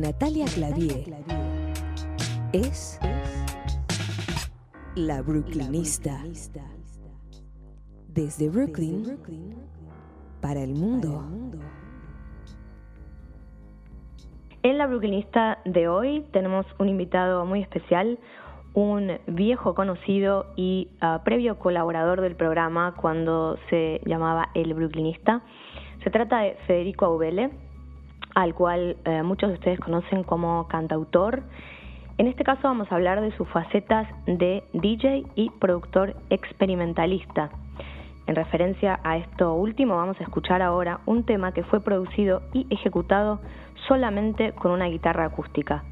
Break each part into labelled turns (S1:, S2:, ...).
S1: Natalia Clavier es la Brooklynista. Desde Brooklyn para el mundo.
S2: En la Brooklynista de hoy tenemos un invitado muy especial, un viejo conocido y ah, previo colaborador del programa cuando se llamaba El Brooklynista. Se trata de Federico Aubele, al cual eh, muchos de ustedes conocen como cantautor. En este caso vamos a hablar de sus facetas de DJ y productor experimentalista. En referencia a esto último vamos a escuchar ahora un tema que fue producido y ejecutado solamente con una guitarra acústica.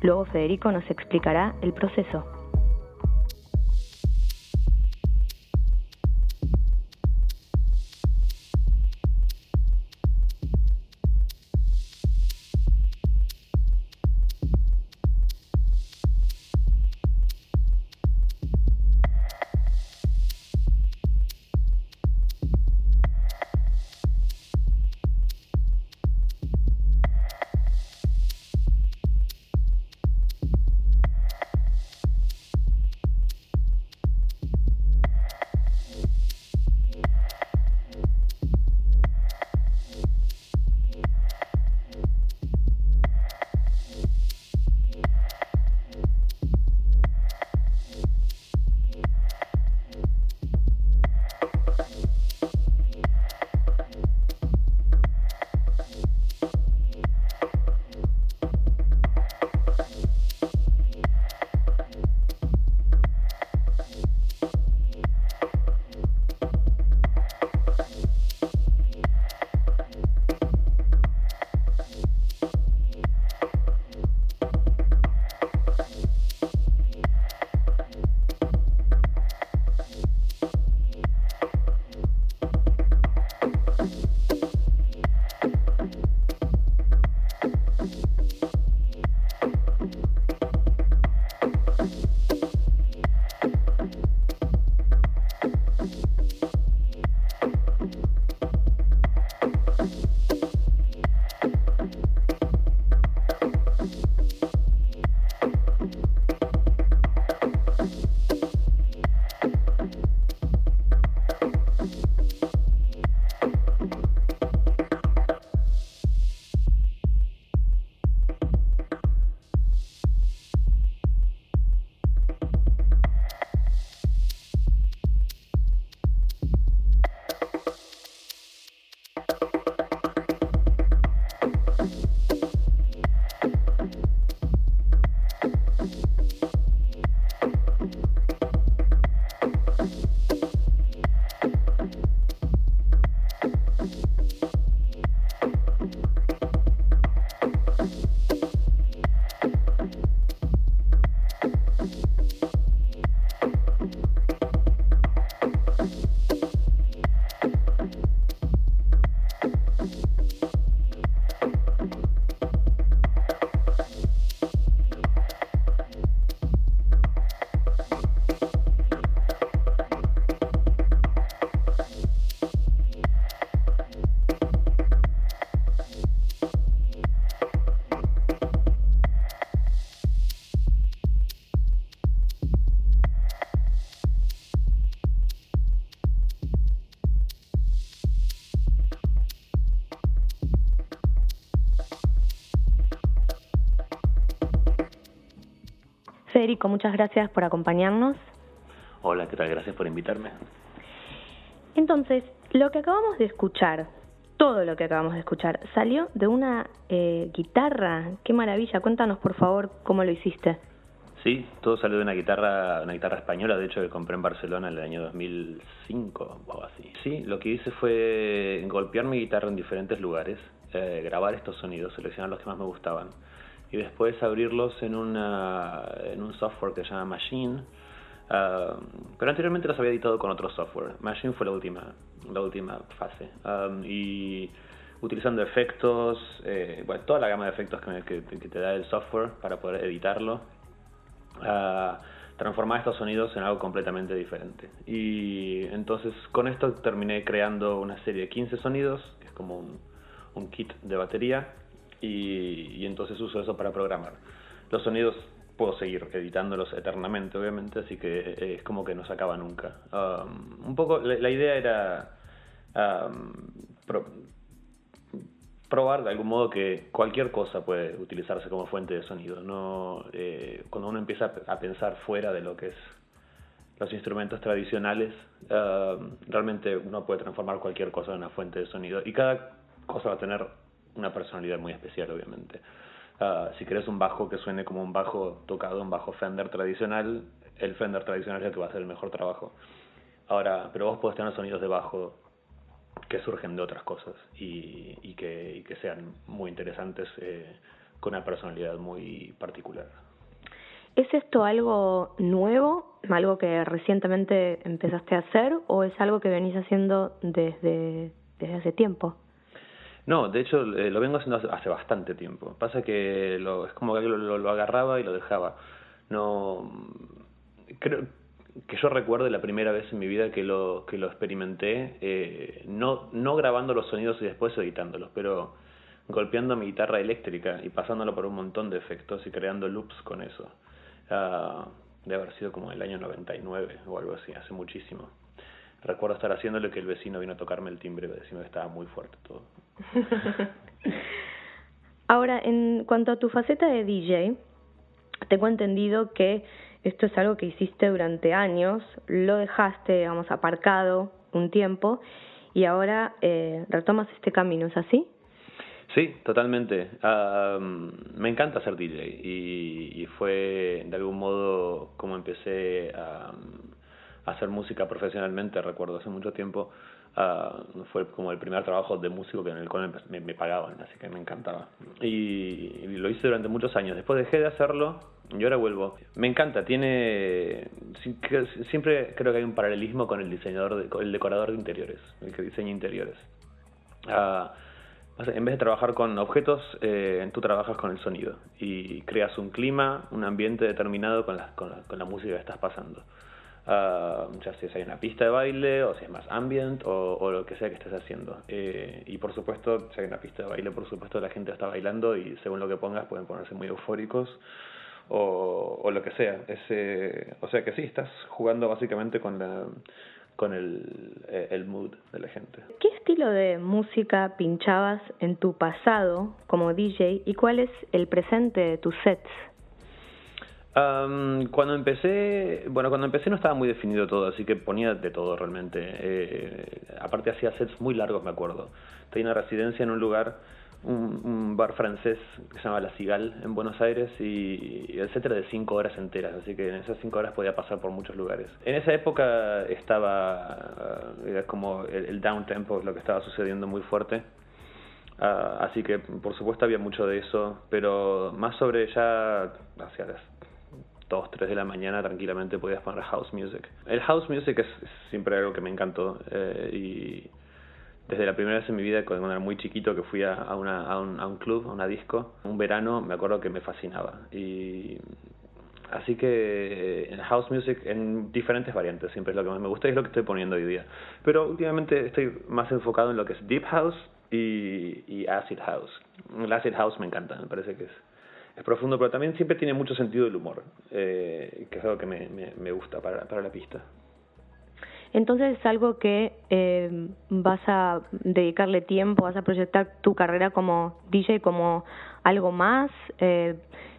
S2: Luego Federico nos explicará el proceso. Federico, muchas gracias por acompañarnos.
S3: Hola, ¿qué tal? Gracias por invitarme.
S2: Entonces, lo que acabamos de escuchar, todo lo que acabamos de escuchar, salió de una eh, guitarra. Qué maravilla. Cuéntanos, por favor, cómo lo hiciste.
S3: Sí, todo salió de una guitarra, una guitarra española, de hecho que compré en Barcelona en el año 2005 o así. Sí, lo que hice fue golpear mi guitarra en diferentes lugares, eh, grabar estos sonidos, seleccionar los que más me gustaban y después abrirlos en, una, en un software que se llama Machine. Ah, pero anteriormente los había editado con otro software. Machine fue la última, la última fase. Um, y utilizando efectos, eh, toda la gama de efectos que, que, te da el software para poder editarlo, uh, transformar estos sonidos en algo completamente diferente. Y entonces con esto terminé creando una serie de 15 sonidos, que es como un, un kit de batería, y, entonces uso eso para programar. Los sonidos puedo seguir editándolos eternamente, obviamente, así que eh, es como que no se acaba nunca. Um, un poco, la, idea era um, probar de algún modo que cualquier cosa puede utilizarse como fuente de sonido. No, eh, cuando uno empieza a pensar fuera de lo que es los instrumentos tradicionales, um, realmente uno puede transformar cualquier cosa en una fuente de sonido y cada cosa va a tener una personalidad muy especial, obviamente. Ah, si querés un bajo que suene como un bajo tocado, un bajo Fender tradicional, el Fender tradicional es el que va a hacer el mejor trabajo. Ahora, pero vos podés tener sonidos de bajo que surgen de otras cosas y, y, que, y que, sean muy interesantes eh, con una personalidad muy particular.
S2: ¿Es esto algo nuevo, algo que recientemente empezaste a hacer o es algo que venís haciendo desde, desde hace tiempo?
S3: No, de hecho eh, lo vengo haciendo hace, bastante tiempo. Pasa que lo, es como que lo, lo, agarraba y lo dejaba. No creo que yo recuerde la primera vez en mi vida que lo que lo experimenté, eh, no no grabando los sonidos y después editándolos, pero golpeando mi guitarra eléctrica y pasándolo por un montón de efectos y creando loops con eso. Uh, debe haber sido como el año 99 o algo así, hace muchísimo recuerdo estar haciéndolo que el vecino vino a tocarme el timbre decirme que estaba muy fuerte todo.
S2: Ahora, en cuanto a tu faceta de DJ, tengo entendido que esto es algo que hiciste durante años, lo dejaste, digamos, aparcado un tiempo y ahora eh, retomas este camino, ¿es así?
S3: Sí, totalmente. me encanta ser DJ y, y, fue de algún modo como empecé a hacer música profesionalmente, recuerdo hace mucho tiempo, uh, fue como el primer trabajo de músico que en el cual me, pagaban, así que me encantaba. Y, lo hice durante muchos años. Después dejé de hacerlo y ahora vuelvo. Me encanta, tiene... Siempre creo que hay un paralelismo con el diseñador, con el decorador de interiores, el que diseña interiores. Uh, en vez de trabajar con objetos, eh, tú trabajas con el sonido y creas un clima, un ambiente determinado con la, con la, con la música que estás pasando. Uh, ya si hay una pista de baile o si es más ambient o, lo que sea que estés haciendo. Eh, y por supuesto, si hay una pista de baile, por supuesto la gente está bailando y según lo que pongas pueden ponerse muy eufóricos o, o lo que sea. Ese, o sea que sí, estás jugando básicamente con la con el, eh, el mood de la gente.
S2: ¿Qué estilo de música pinchabas en tu pasado como DJ y cuál es el presente de tus sets?
S3: Cuando empecé, bueno, cuando empecé no estaba muy definido todo, así que ponía de todo realmente. Eh, aparte hacía sets muy largos, me acuerdo. Tenía una residencia en un lugar, un, bar francés que se llama La Cigal en Buenos Aires y, el set era de cinco horas enteras, así que en esas cinco horas podía pasar por muchos lugares. En esa época estaba, era como el, el down tempo, lo que estaba sucediendo muy fuerte. Uh, así que por supuesto había mucho de eso, pero más sobre ya hacia las 2, 3 de la mañana tranquilamente podías poner house music. El house music es, siempre algo que me encantó eh, y desde la primera vez en mi vida, cuando era muy chiquito, que fui a, una, a, un, a un club, a una disco, un verano, me acuerdo que me fascinaba. Y así que en house music en diferentes variantes siempre es lo que más me gusta y es lo que estoy poniendo hoy día. Pero últimamente estoy más enfocado en lo que es deep house y, y acid house. El acid house me encanta, me parece que es es profundo, pero también siempre tiene mucho sentido el humor, eh, que es algo que me, me, gusta para, para, la pista.
S2: Entonces es algo que eh, vas a dedicarle tiempo, vas a proyectar tu carrera como DJ como algo más. Eh,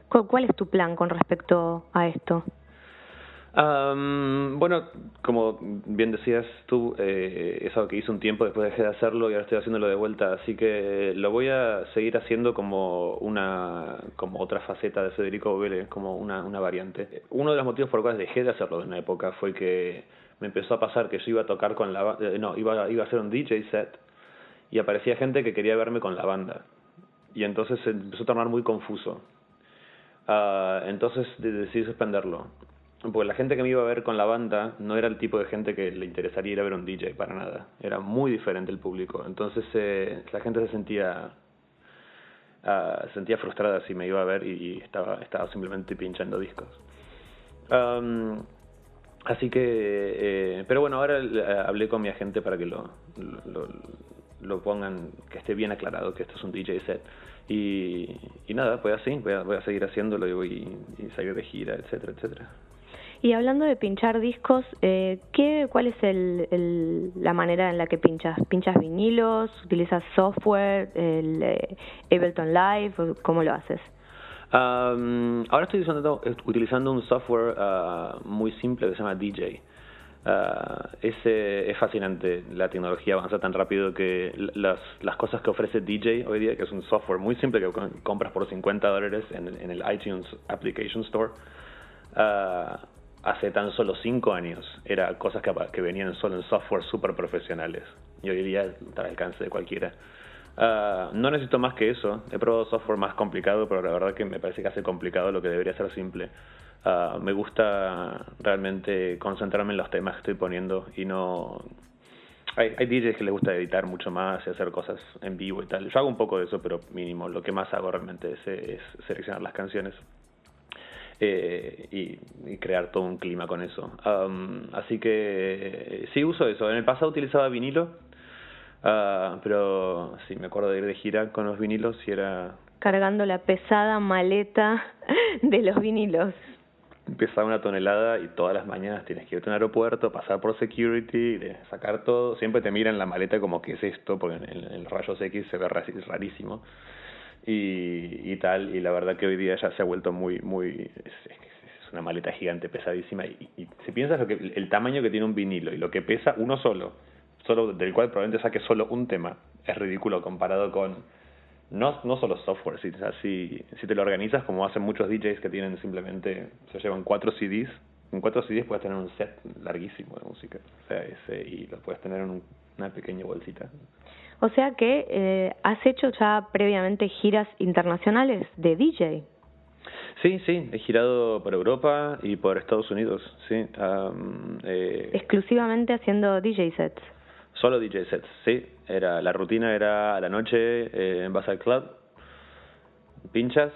S2: ¿Cuál es tu plan con respecto a esto?
S3: Bueno, como bien decías tú, eh, es algo que hice un tiempo, después dejé de hacerlo y ahora estoy haciéndolo de vuelta, así que lo voy a seguir haciendo como una como otra faceta de Federico Vélez, como una, una variante. Uno de los motivos por los cuales dejé de hacerlo en una época fue que me empezó a pasar que yo iba a tocar con la eh, no, iba, iba a hacer un DJ set y aparecía gente que quería verme con la banda. Y entonces se empezó a tornar muy confuso. Uh, entonces decidí suspenderlo porque la gente que me iba a ver con la banda no era el tipo de gente que le interesaría ir a ver un DJ para nada. Era muy diferente el público. Entonces eh, la gente se sentía uh, sentía frustrada si me iba a ver y, estaba estaba simplemente pinchando discos. Um, así que, eh, pero bueno, ahora hablé con mi agente para que lo, lo, pongan, que esté bien aclarado que esto es un DJ set. Y, nada, pues así, voy a, voy a seguir haciéndolo y voy a salir de gira, etcétera, etcétera.
S2: Y hablando de pinchar discos, eh, ¿qué, ¿cuál es el, la manera en la que pinchas? ¿Pinchas vinilos? ¿Utilizas software? El, eh, ¿Ableton Live? ¿Cómo lo haces?
S3: ahora estoy utilizando, utilizando un software ah, muy simple que se llama DJ. Uh, es fascinante, la tecnología avanza tan rápido que las, las cosas que ofrece DJ hoy día, que es un software muy simple que compras por 50 dólares en, en el iTunes Application Store, uh, hace tan solo 5 años era cosas que, que venían solo en software super profesionales y hoy día está al alcance de cualquiera. Uh, no necesito más que eso. He probado software más complicado, pero la verdad que me parece que hace complicado lo que debería ser simple. Uh, me gusta realmente concentrarme en los temas que estoy poniendo y no... Hay, hay DJs que les gusta editar mucho más y hacer cosas en vivo y tal. Yo hago un poco de eso, pero mínimo. Lo que más hago realmente es, seleccionar las canciones eh, y, crear todo un clima con eso. Um, así que sí uso eso. En el pasado utilizaba vinilo, uh, pero sí me acuerdo de ir de gira con los vinilos y era...
S2: Cargando la pesada maleta de los vinilos
S3: pesaba una tonelada y todas las mañanas tienes que irte a un aeropuerto, pasar por security, sacar todo. Siempre te miran la maleta como que es esto, porque en, los rayos X se ve rarísimo. Y, y tal, y la verdad que hoy día ya se ha vuelto muy, muy, es, una maleta gigante, pesadísima, y, y si piensas lo que, el tamaño que tiene un vinilo y lo que pesa uno solo, solo del cual probablemente saque solo un tema, es ridículo comparado con no, no solo software, si, si, si te lo organizas como hacen muchos DJs que tienen simplemente, se llevan cuatro CDs, en cuatro CDs puedes tener un set larguísimo de música, o sea, ese, y lo puedes tener en una pequeña bolsita.
S2: O sea que eh, has hecho ya previamente giras internacionales de DJ.
S3: Sí, sí, he girado por Europa y por Estados Unidos, sí.
S2: eh, Exclusivamente haciendo DJ sets.
S3: Solo DJ sets, sí. Era, la rutina era a la noche eh, en Basal Club, pinchas,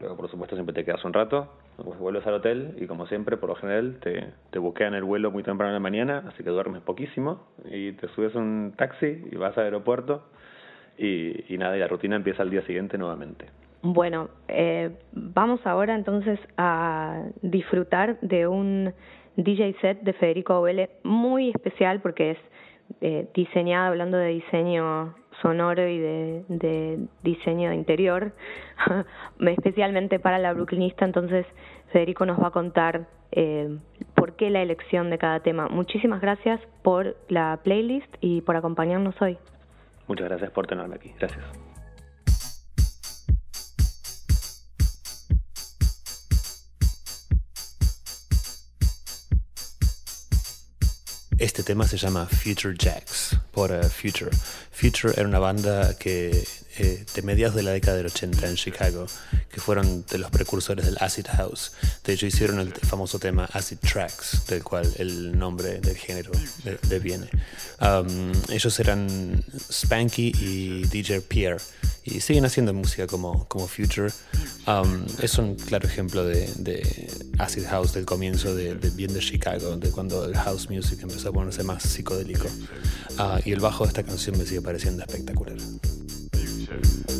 S3: luego por supuesto siempre te quedas un rato, después vuelves al hotel y como siempre, por lo general, te, te buquean el vuelo muy temprano en la mañana, así que duermes poquísimo y te subes un taxi y vas al aeropuerto y, y nada, y la rutina empieza al día siguiente nuevamente.
S2: Bueno, eh, vamos ahora entonces a disfrutar de un DJ set de Federico Ovele muy especial porque es eh, diseñada, hablando de diseño sonoro y de, de diseño de interior, especialmente para la brooklynista, entonces Federico nos va a contar eh, por qué la elección de cada tema. Muchísimas gracias por la playlist y por acompañarnos hoy.
S3: Muchas gracias por tenerme aquí. Gracias. Este tema se llama Future Jacks por uh, Future. Future era una banda que eh, de mediados de la década del 80 en Chicago, que fueron de los precursores del Acid House. De hecho, hicieron el famoso tema Acid Tracks, del cual el nombre del género deviene. Um, ellos eran Spanky y DJ Pierre, y siguen haciendo música como, como Future. Um, es un claro ejemplo de, de, Acid House del comienzo de, bien de Chicago, de cuando el house music empezó a ponerse más psicodélico. Uh, y el bajo de esta canción me sigue pareciendo espectacular. two.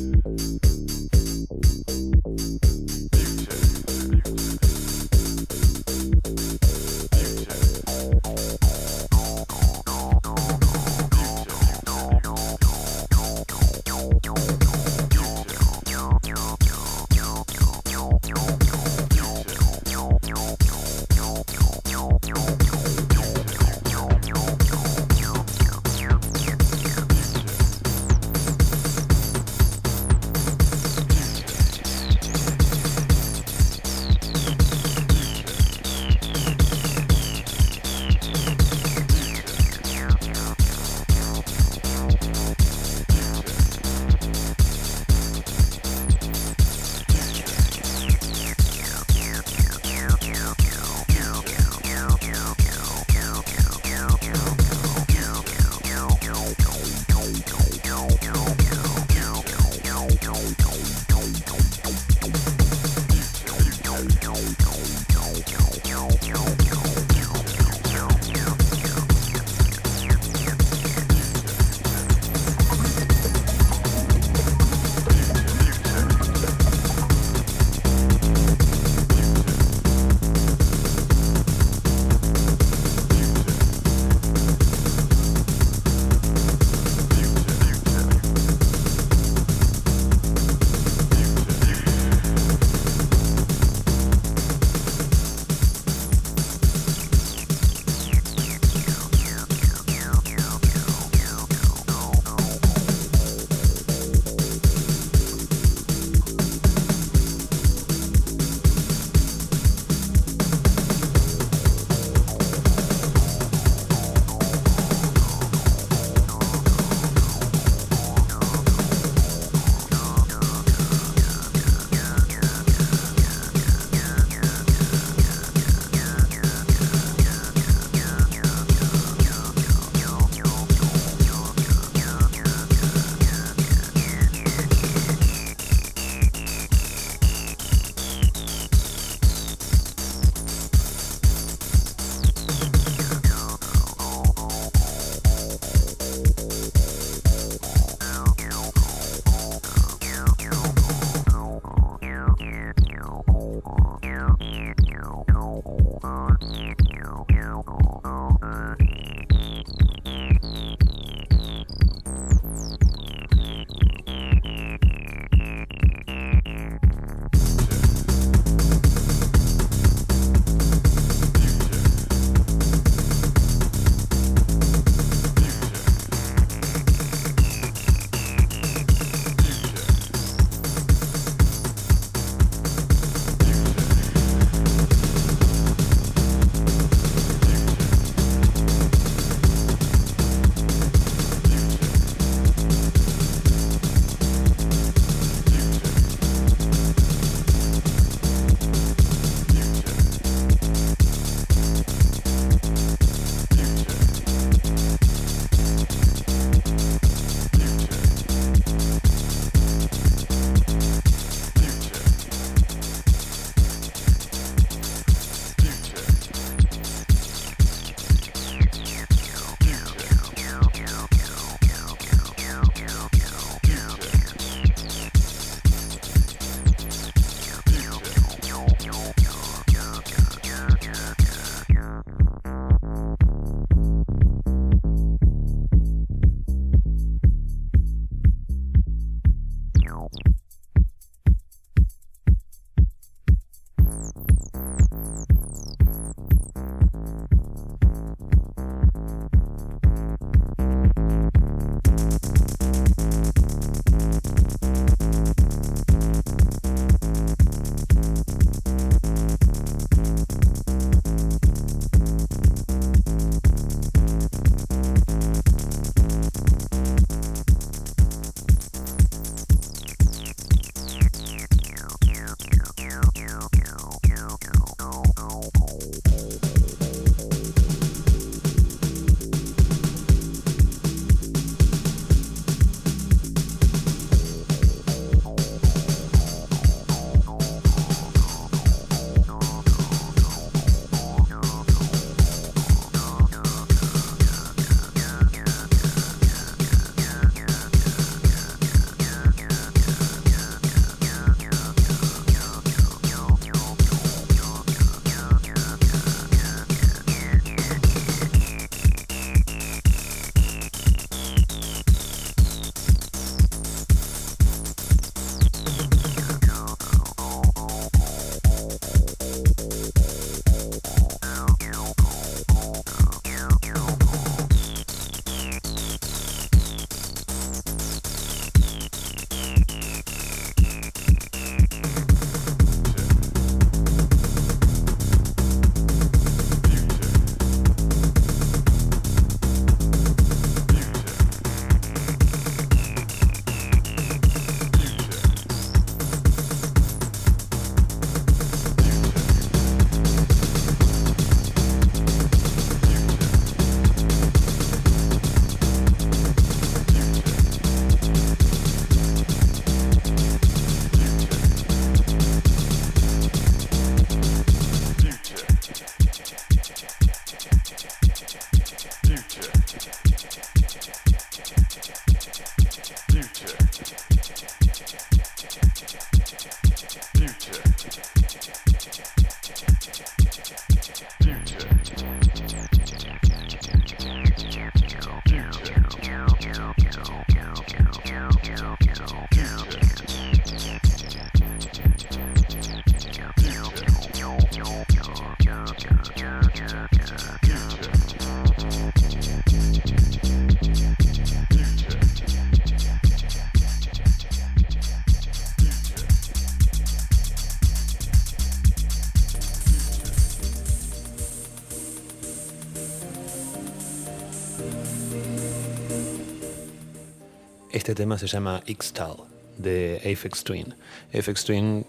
S3: Este tema se llama X-Tal de Aphex Twin. Aphex Twin,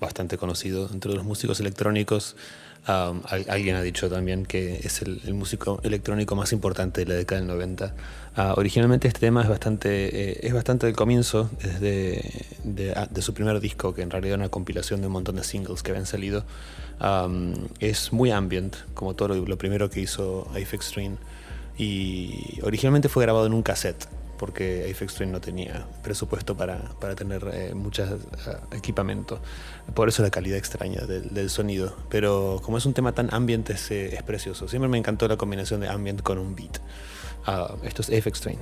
S3: bastante conocido entre los músicos electrónicos. Um, alguien ha dicho también que es el, músico electrónico más importante de la década del 90. Ah, originalmente este tema es bastante, eh, es bastante del comienzo, desde ah, de, su primer disco, que en realidad era una compilación de un montón de singles que habían salido. Um, es muy ambient, como todo lo, lo primero que hizo Aphex Twin. Y originalmente fue grabado en un cassette porque Apex Twin no tenía presupuesto para, para tener eh, eh, equipamiento. Por eso la calidad extraña del, sonido. Pero como es un tema tan ambient, es, es, precioso. Siempre me encantó la combinación de ambient con un beat. Uh, esto es Apex Twin.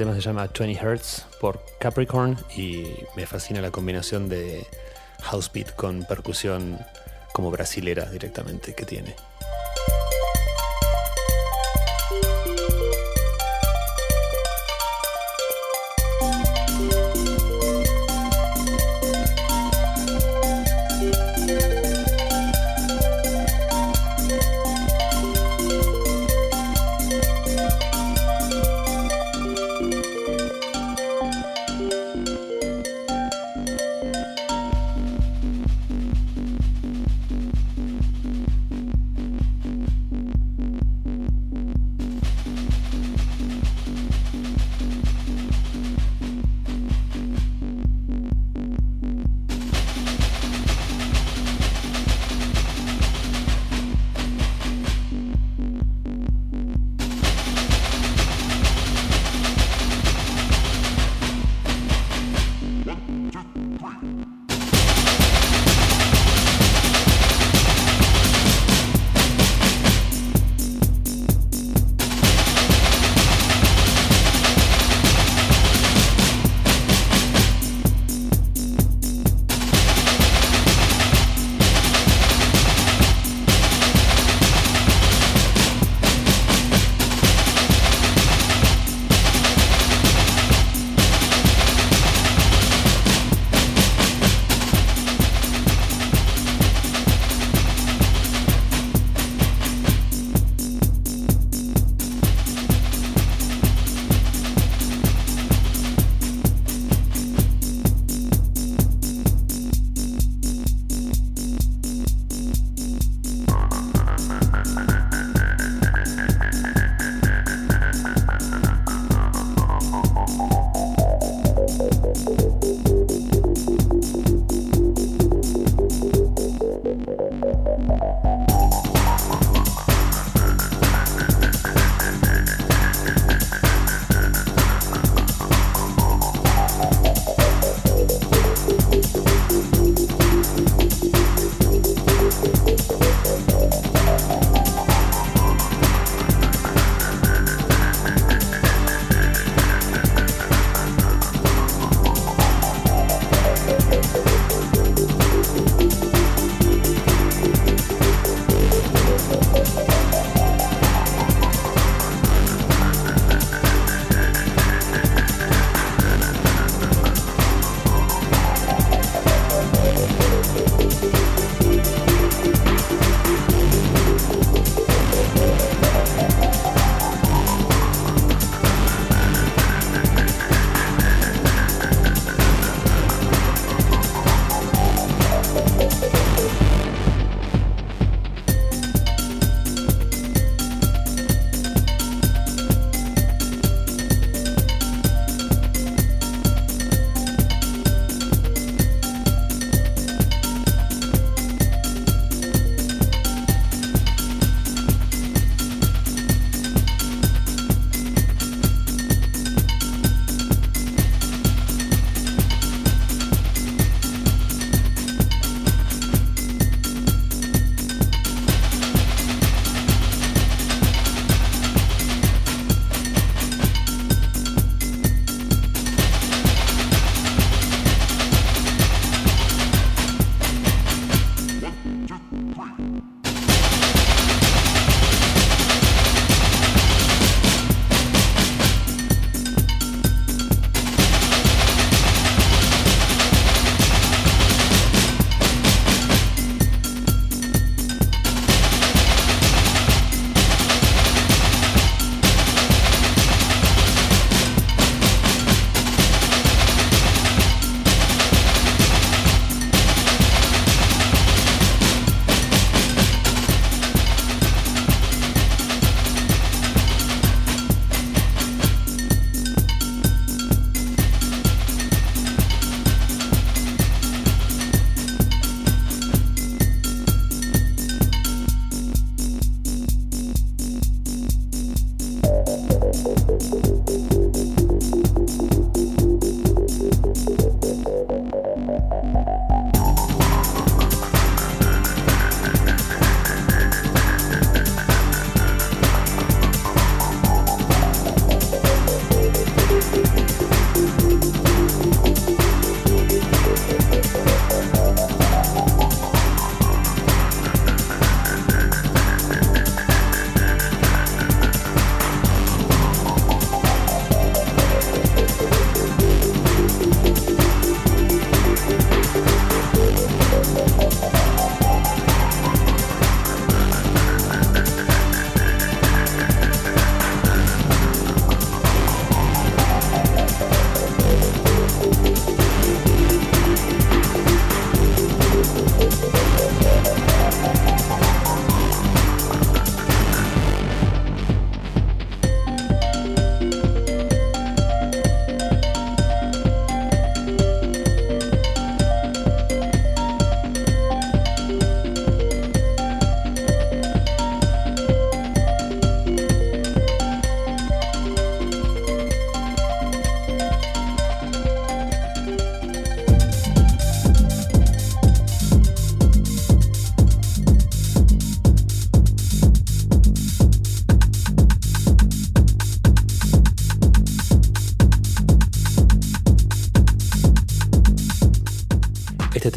S3: Tema se llama 20 Hertz por Capricorn y me fascina la combinación de house beat con percusión como brasilera directamente que tiene.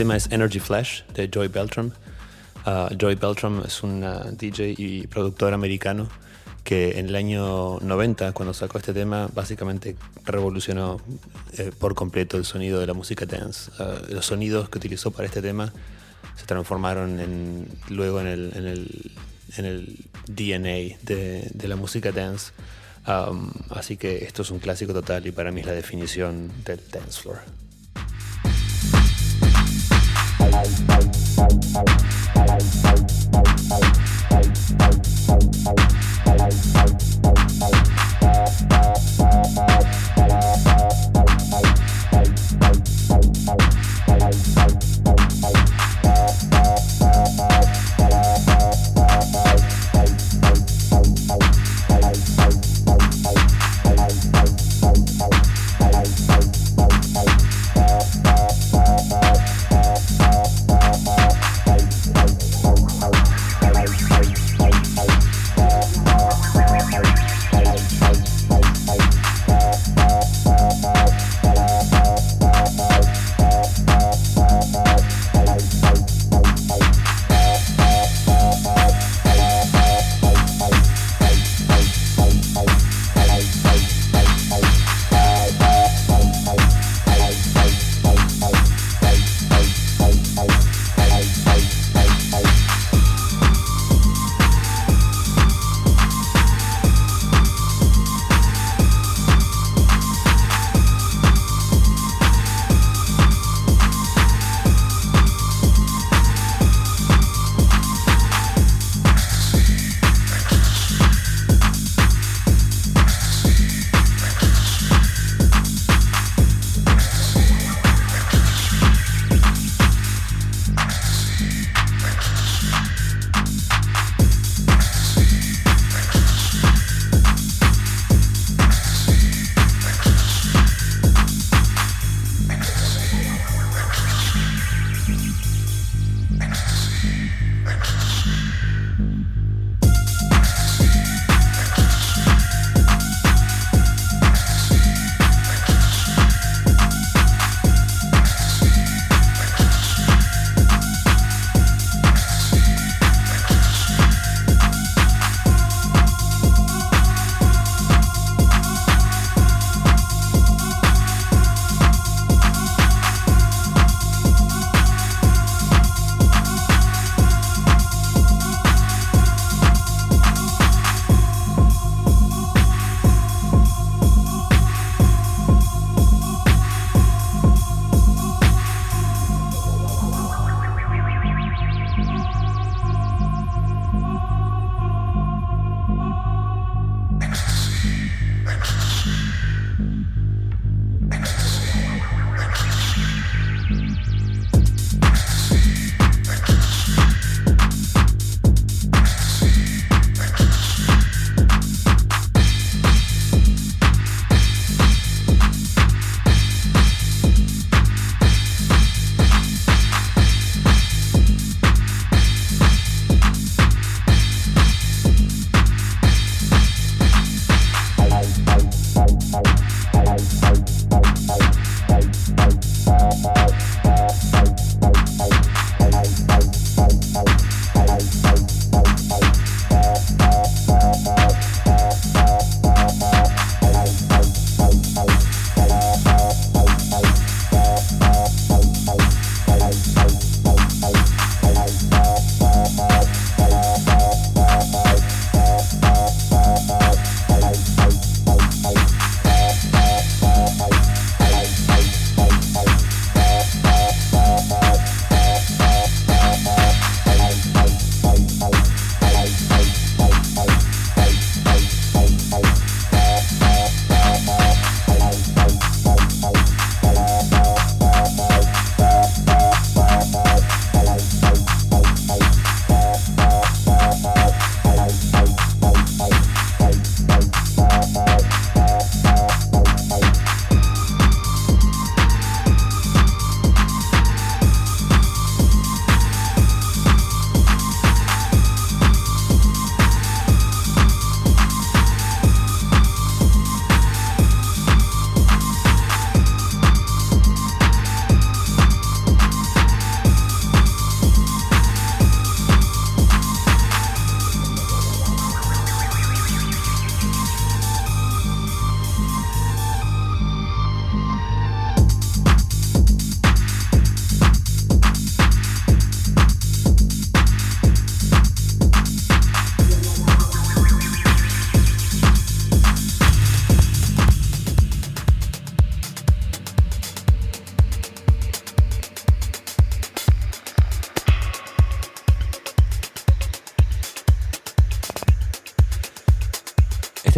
S3: Tema es Energy Flash de Joy Beltram. Uh, Joy Beltram es un DJ y productor americano que en el año 90, cuando sacó este tema, básicamente revolucionó eh, por completo el sonido de la música dance. Uh, los sonidos que utilizó para este tema se transformaron en, luego en el, en el, en el DNA de, de, la música dance. Um, así que esto es un clásico total y para mí es la definición del dance floor. Bye.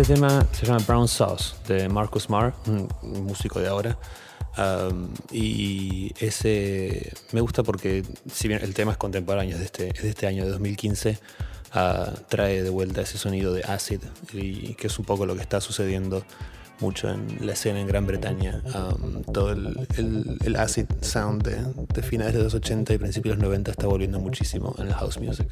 S3: Tema se llama Brown Sauce de Marcus Marr, un músico de ahora. y ese me gusta porque, si bien el tema es contemporáneo, es de este, de este año de 2015, ah, trae de vuelta ese sonido de acid, y que es un poco lo que está sucediendo mucho en la escena en Gran Bretaña. todo el, acid sound de, de, finales de los 80 y principios de los 90 está volviendo muchísimo en la house music.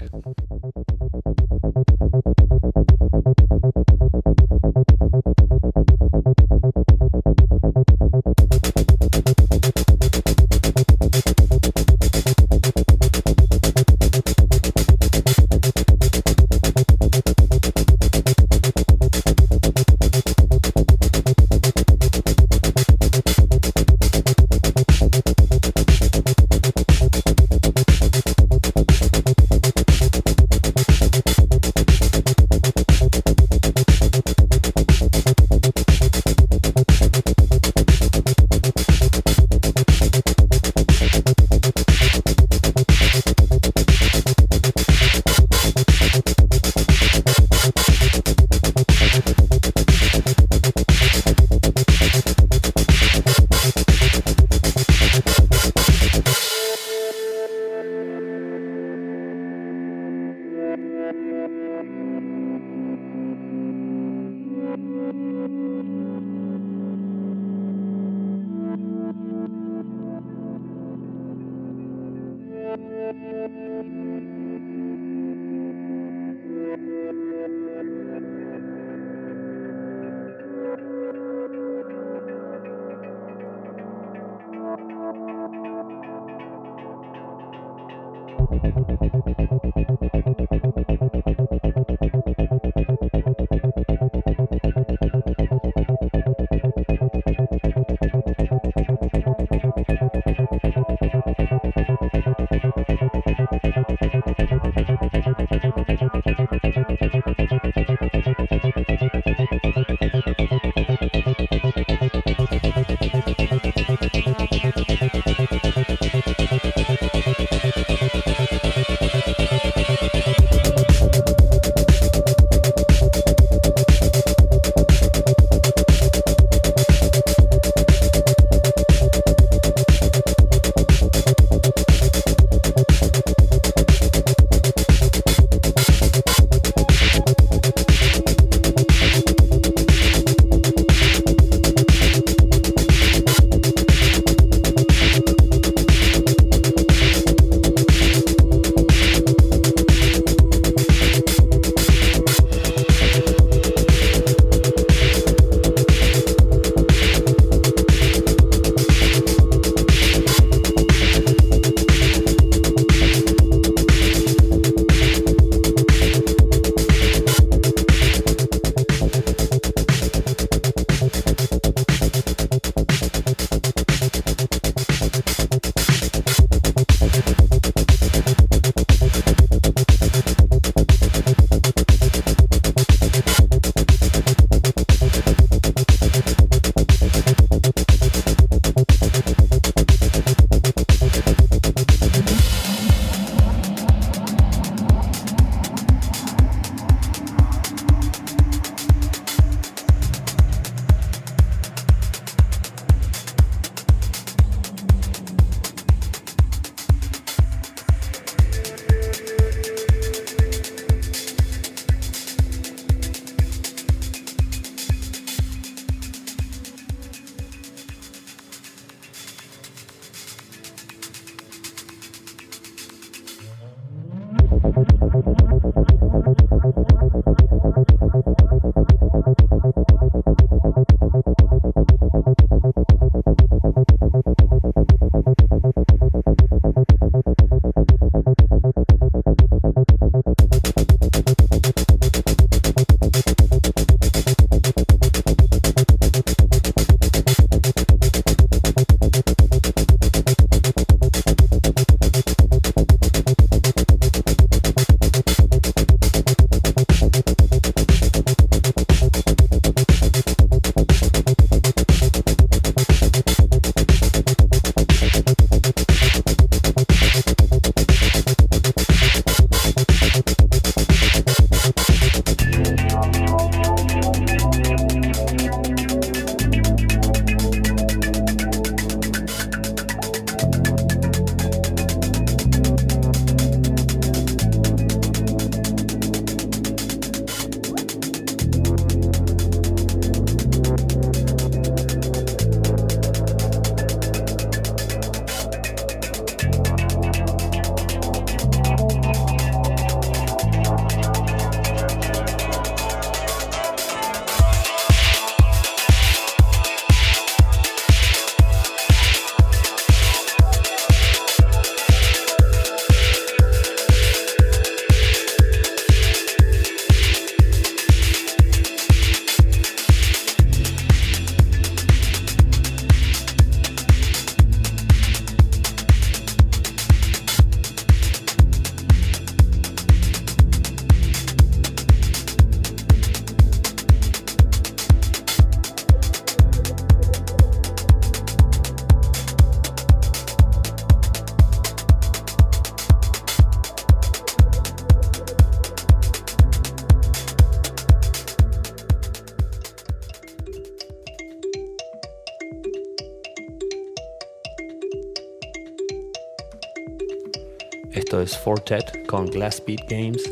S3: Fortet con Glass Beat Games.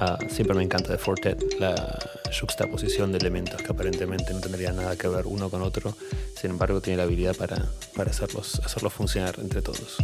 S3: Ah, siempre me encanta de Fortet la juxtaposición de elementos que aparentemente no tendrían nada que ver uno con otro, sin embargo tiene la habilidad para, para hacerlos, hacerlos funcionar entre todos.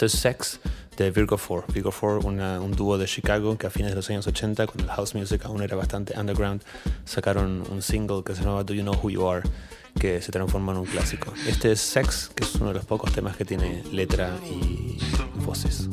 S3: Esto es Sex de Virgo 4. Virgo 4, un dúo de Chicago que a fines de los años 80, cuando el house music aún era bastante underground, sacaron un single que se llamaba Do You Know Who You Are, que se transformó en un clásico. Este es Sex, que es uno de los pocos temas que tiene letra y voces.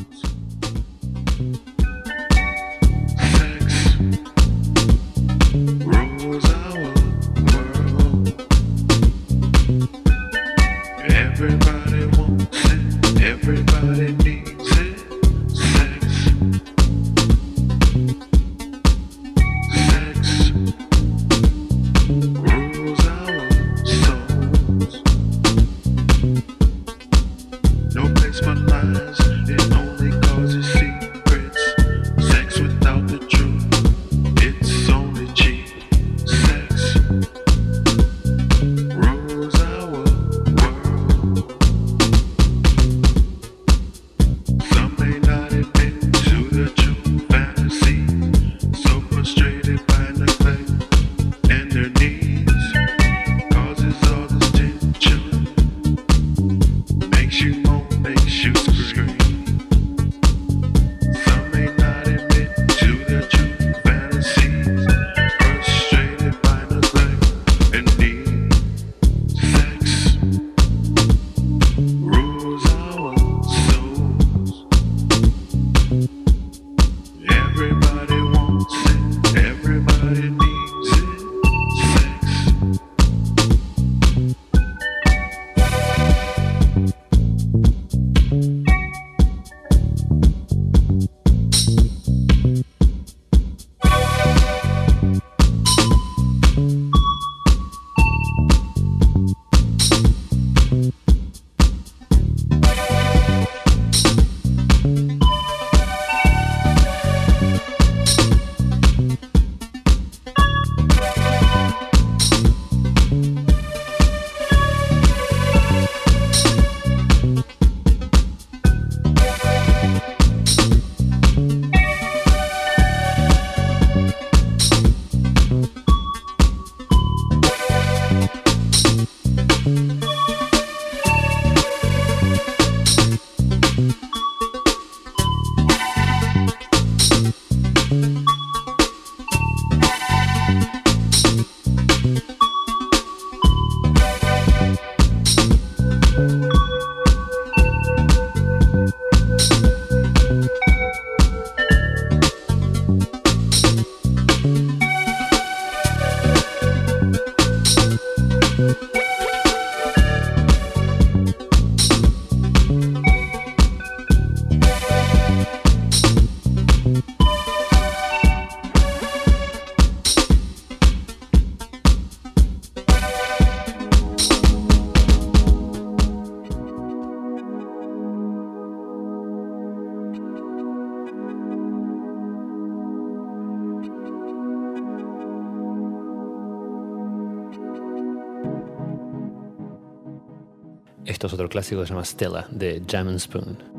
S3: Esto es otro clásico que se llama Stella de Jam Spoon.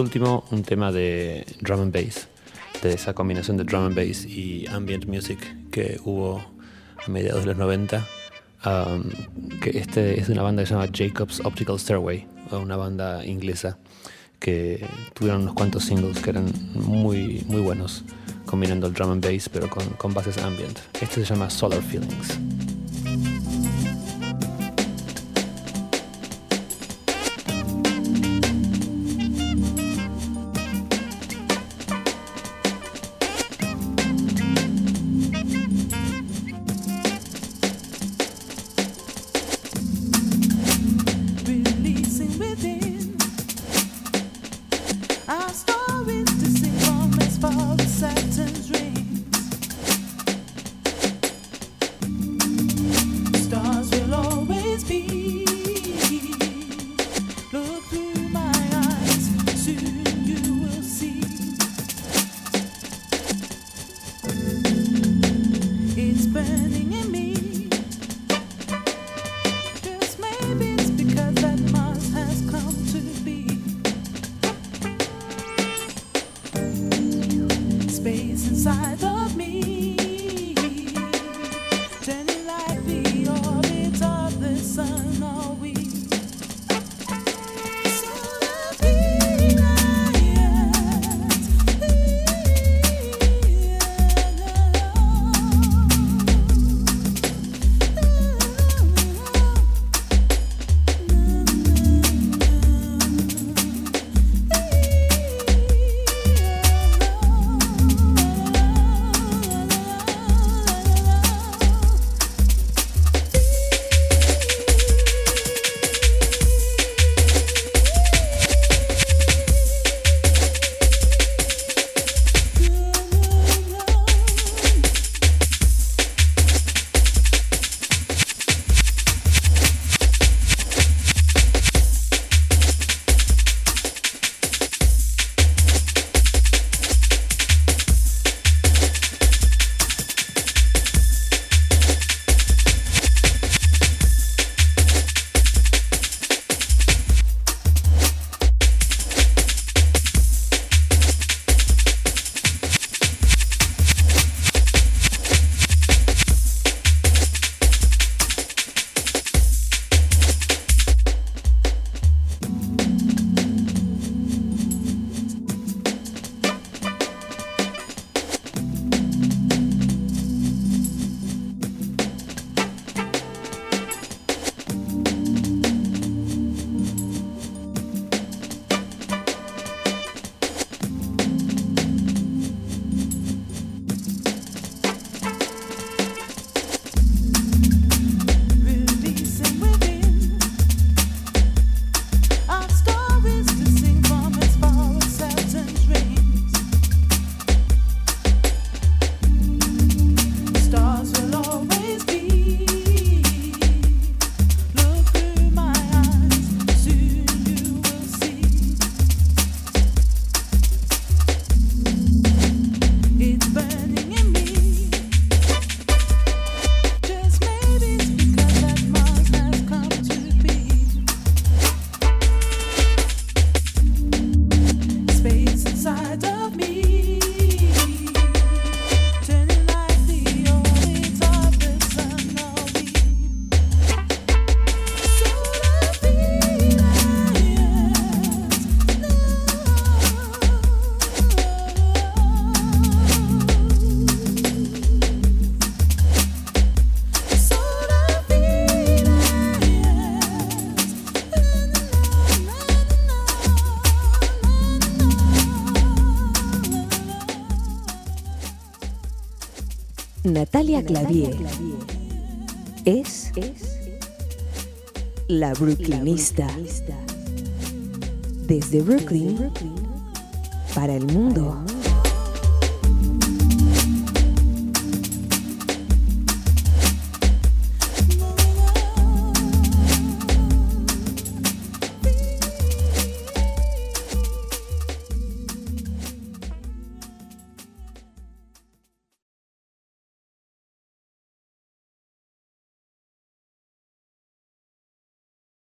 S4: Último, un tema de drum and bass, de esa combinación de drum and bass y ambient music que hubo a mediados de los 90. Um, que este es de una banda que se llama Jacob's Optical Stairway, una banda inglesa que tuvieron unos cuantos singles que eran muy, muy buenos, combinando el drum and bass pero con, con bases ambient. Este se llama Solar Feelings.
S1: Natalia Clavier es la Brooklynista. Desde Brooklyn para el mundo.